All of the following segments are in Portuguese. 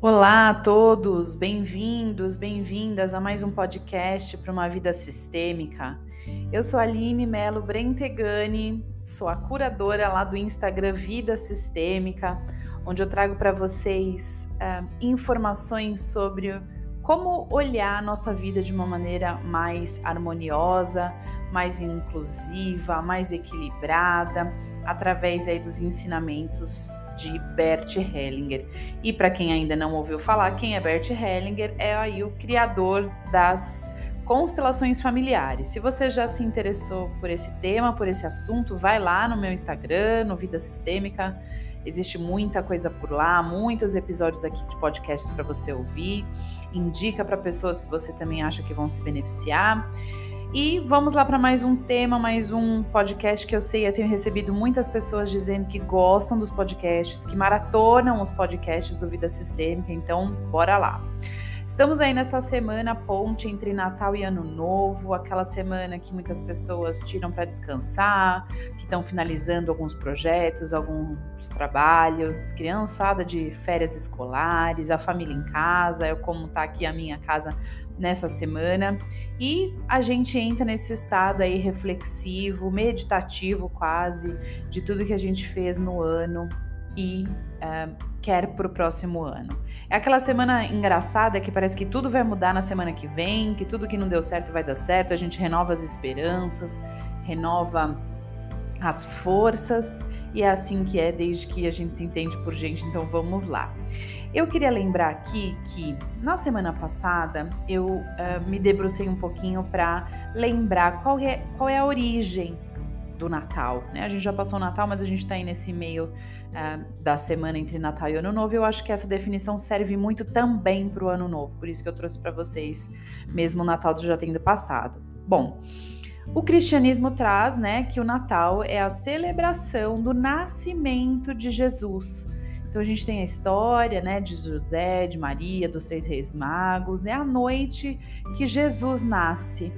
Olá a todos, bem-vindos, bem-vindas a mais um podcast para uma vida sistêmica. Eu sou a Aline Melo Brentegani, sou a curadora lá do Instagram Vida Sistêmica, onde eu trago para vocês uh, informações sobre como olhar a nossa vida de uma maneira mais harmoniosa, mais inclusiva, mais equilibrada, através aí dos ensinamentos de Bert Hellinger. E para quem ainda não ouviu falar, quem é Bert Hellinger é aí o criador das constelações familiares. Se você já se interessou por esse tema, por esse assunto, vai lá no meu Instagram, no Vida Sistêmica. Existe muita coisa por lá, muitos episódios aqui de podcasts para você ouvir. Indica para pessoas que você também acha que vão se beneficiar. E vamos lá para mais um tema, mais um podcast que eu sei, eu tenho recebido muitas pessoas dizendo que gostam dos podcasts, que maratonam os podcasts do Vida Sistêmica, então bora lá. Estamos aí nessa semana ponte entre Natal e Ano Novo, aquela semana que muitas pessoas tiram para descansar, que estão finalizando alguns projetos, alguns trabalhos, criançada de férias escolares, a família em casa, eu como tá aqui a minha casa nessa semana. E a gente entra nesse estado aí reflexivo, meditativo quase de tudo que a gente fez no ano e quer para o próximo ano. É aquela semana engraçada que parece que tudo vai mudar na semana que vem, que tudo que não deu certo vai dar certo, a gente renova as esperanças, renova as forças e é assim que é desde que a gente se entende por gente, então vamos lá. Eu queria lembrar aqui que na semana passada eu uh, me debrucei um pouquinho para lembrar qual é, qual é a origem do Natal, né? A gente já passou o Natal, mas a gente está aí nesse meio uh, da semana entre Natal e Ano Novo. Eu acho que essa definição serve muito também para o Ano Novo, por isso que eu trouxe para vocês, mesmo o Natal já tendo passado. Bom, o cristianismo traz, né, que o Natal é a celebração do nascimento de Jesus. Então a gente tem a história, né, de José, de Maria, dos três reis magos, é a noite que Jesus nasce.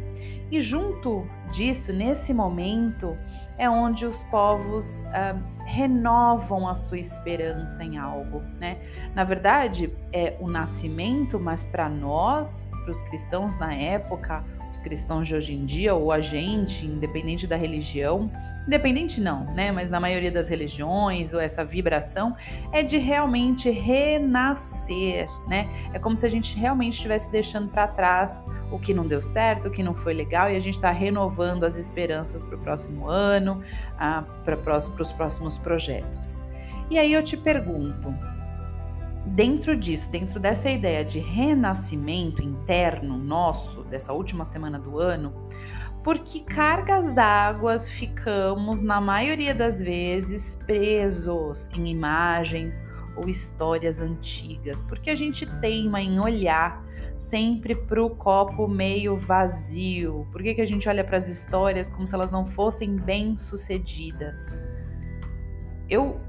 E junto disso, nesse momento, é onde os povos uh, renovam a sua esperança em algo, né? Na verdade, é o nascimento, mas para nós, para os cristãos na época, os cristãos de hoje em dia, ou a gente, independente da religião, independente não, né? Mas na maioria das religiões, ou essa vibração, é de realmente renascer, né? É como se a gente realmente estivesse deixando para trás o que não deu certo, o que não foi legal, e a gente está renovando as esperanças para o próximo ano, ah, para os próximos projetos. E aí eu te pergunto, dentro disso, dentro dessa ideia de renascimento interno nosso, dessa última semana do ano, por que cargas d'água ficamos, na maioria das vezes, presos em imagens ou histórias antigas? Porque a gente teima em olhar sempre para o copo meio vazio? Por que, que a gente olha para as histórias como se elas não fossem bem sucedidas? Eu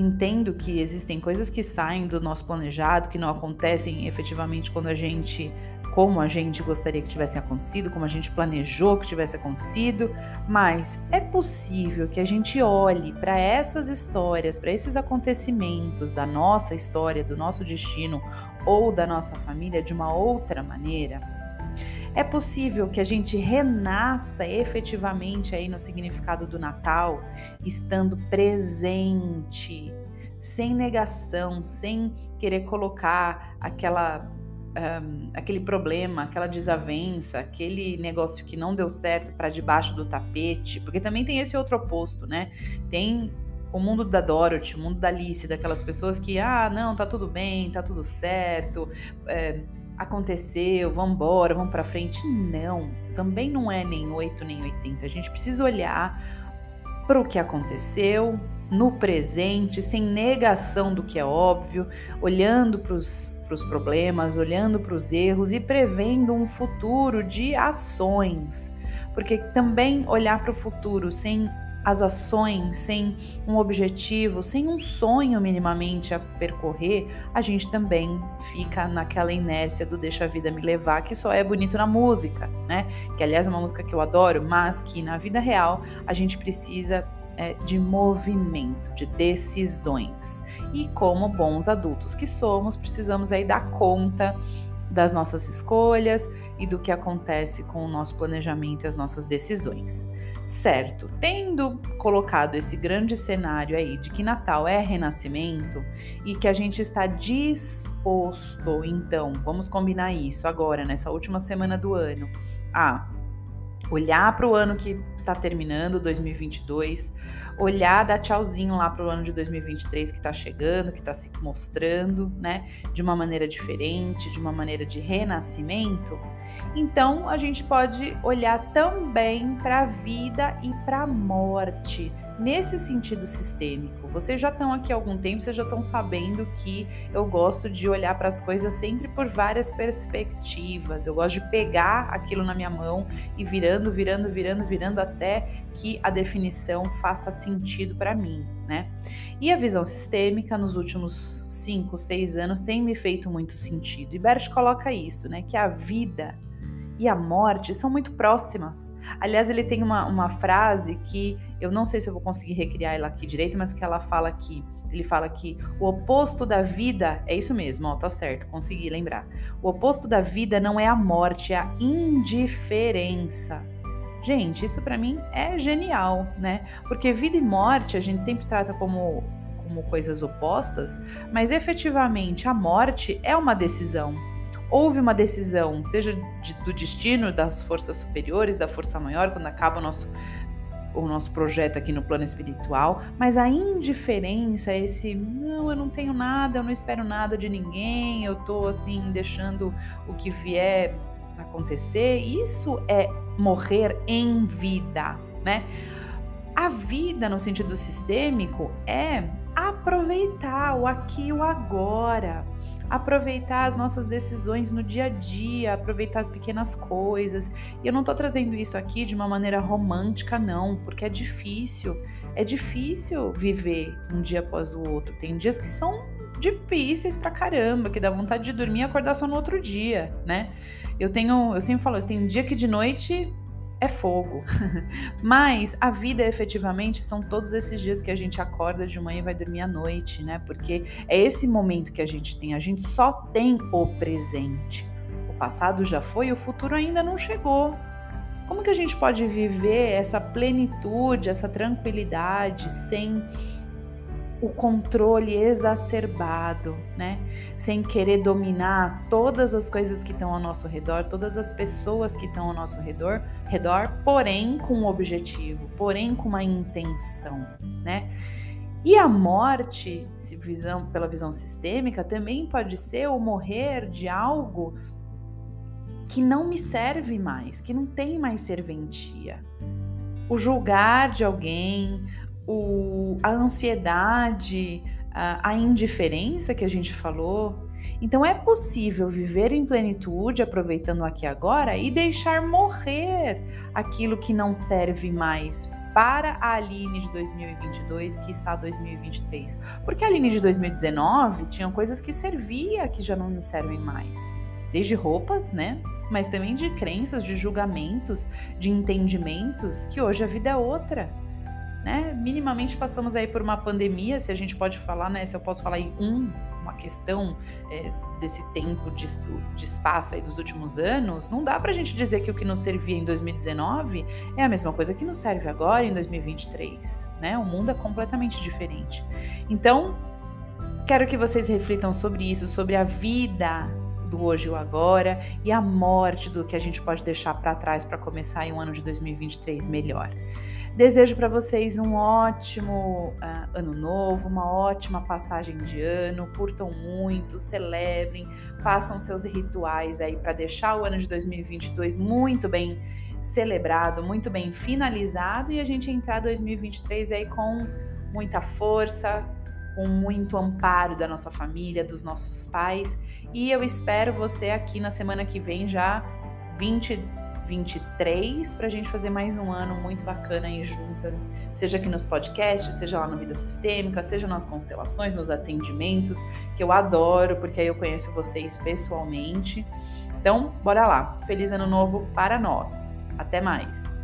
entendo que existem coisas que saem do nosso planejado, que não acontecem efetivamente quando a gente, como a gente gostaria que tivesse acontecido, como a gente planejou que tivesse acontecido, mas é possível que a gente olhe para essas histórias, para esses acontecimentos da nossa história, do nosso destino ou da nossa família de uma outra maneira? É possível que a gente renasça efetivamente aí no significado do Natal, estando presente, sem negação, sem querer colocar aquela um, aquele problema, aquela desavença, aquele negócio que não deu certo para debaixo do tapete, porque também tem esse outro oposto, né? Tem o mundo da Dorothy, o mundo da Alice, daquelas pessoas que, ah, não, tá tudo bem, tá tudo certo, é, aconteceu, vamos embora, vamos para frente. Não, também não é nem 8 nem 80. A gente precisa olhar para o que aconteceu no presente, sem negação do que é óbvio, olhando para os problemas, olhando para os erros e prevendo um futuro de ações. Porque também olhar para o futuro sem as ações, sem um objetivo, sem um sonho minimamente a percorrer, a gente também fica naquela inércia do deixa a vida me levar, que só é bonito na música, né? Que aliás é uma música que eu adoro, mas que na vida real a gente precisa é, de movimento, de decisões. E como bons adultos que somos, precisamos aí dar conta das nossas escolhas e do que acontece com o nosso planejamento e as nossas decisões. Certo, tendo colocado esse grande cenário aí de que Natal é renascimento e que a gente está disposto, então, vamos combinar isso agora, nessa última semana do ano, a olhar para o ano que está terminando, 2022, olhar, dar tchauzinho lá para o ano de 2023 que está chegando, que está se mostrando, né, de uma maneira diferente, de uma maneira de renascimento. Então, a gente pode olhar também para a vida e para a morte, nesse sentido sistêmico. Vocês já estão aqui há algum tempo, vocês já estão sabendo que eu gosto de olhar para as coisas sempre por várias perspectivas. Eu gosto de pegar aquilo na minha mão e virando, virando, virando, virando até que a definição faça sentido para mim, né? E a visão sistêmica nos últimos 5, 6 anos tem me feito muito sentido. E Bert coloca isso, né? Que a vida e a morte são muito próximas. Aliás, ele tem uma, uma frase que eu não sei se eu vou conseguir recriar ela aqui direito, mas que ela fala que ele fala que o oposto da vida é isso mesmo, ó, tá certo, consegui lembrar. O oposto da vida não é a morte, é a indiferença. Gente, isso para mim é genial, né? Porque vida e morte a gente sempre trata como como coisas opostas, mas efetivamente a morte é uma decisão houve uma decisão, seja de, do destino das forças superiores, da força maior, quando acaba o nosso, o nosso projeto aqui no plano espiritual, mas a indiferença, esse não, eu não tenho nada, eu não espero nada de ninguém, eu tô assim deixando o que vier acontecer, isso é morrer em vida, né? A vida no sentido sistêmico é aproveitar o aqui e o agora aproveitar as nossas decisões no dia a dia, aproveitar as pequenas coisas. E eu não estou trazendo isso aqui de uma maneira romântica, não, porque é difícil. É difícil viver um dia após o outro. Tem dias que são difíceis pra caramba, que dá vontade de dormir e acordar só no outro dia, né? Eu tenho, eu sempre falo tem dia que de noite é fogo. Mas a vida efetivamente são todos esses dias que a gente acorda de manhã e vai dormir à noite, né? Porque é esse momento que a gente tem. A gente só tem o presente. O passado já foi, o futuro ainda não chegou. Como que a gente pode viver essa plenitude, essa tranquilidade sem o controle exacerbado, né? Sem querer dominar todas as coisas que estão ao nosso redor, todas as pessoas que estão ao nosso redor, redor, porém com um objetivo, porém com uma intenção, né? E a morte, visão, pela visão sistêmica, também pode ser o morrer de algo que não me serve mais, que não tem mais serventia. O julgar de alguém, o, a ansiedade, a, a indiferença que a gente falou. Então é possível viver em plenitude, aproveitando aqui agora e deixar morrer aquilo que não serve mais para a Aline de 2022, que está 2023. Porque a Aline de 2019 tinha coisas que servia que já não me servem mais. Desde roupas, né? Mas também de crenças, de julgamentos, de entendimentos, que hoje a vida é outra né? Minimamente passamos aí por uma pandemia, se a gente pode falar, né? Se eu posso falar em um, uma questão é, desse tempo de, de, espaço aí dos últimos anos, não dá pra gente dizer que o que nos servia em 2019 é a mesma coisa que nos serve agora em 2023, né? O mundo é completamente diferente. Então, quero que vocês reflitam sobre isso, sobre a vida do hoje e o agora e a morte do que a gente pode deixar para trás para começar em um ano de 2023 melhor. Desejo para vocês um ótimo uh, ano novo, uma ótima passagem de ano. Curtam muito, celebrem, façam seus rituais aí para deixar o ano de 2022 muito bem celebrado, muito bem finalizado e a gente entrar 2023 aí com muita força, com muito amparo da nossa família, dos nossos pais. E eu espero você aqui na semana que vem já 20 23 para a gente fazer mais um ano muito bacana aí juntas, seja aqui nos podcasts, seja lá no Vida Sistêmica, seja nas constelações, nos atendimentos, que eu adoro, porque aí eu conheço vocês pessoalmente. Então, bora lá. Feliz ano novo para nós. Até mais.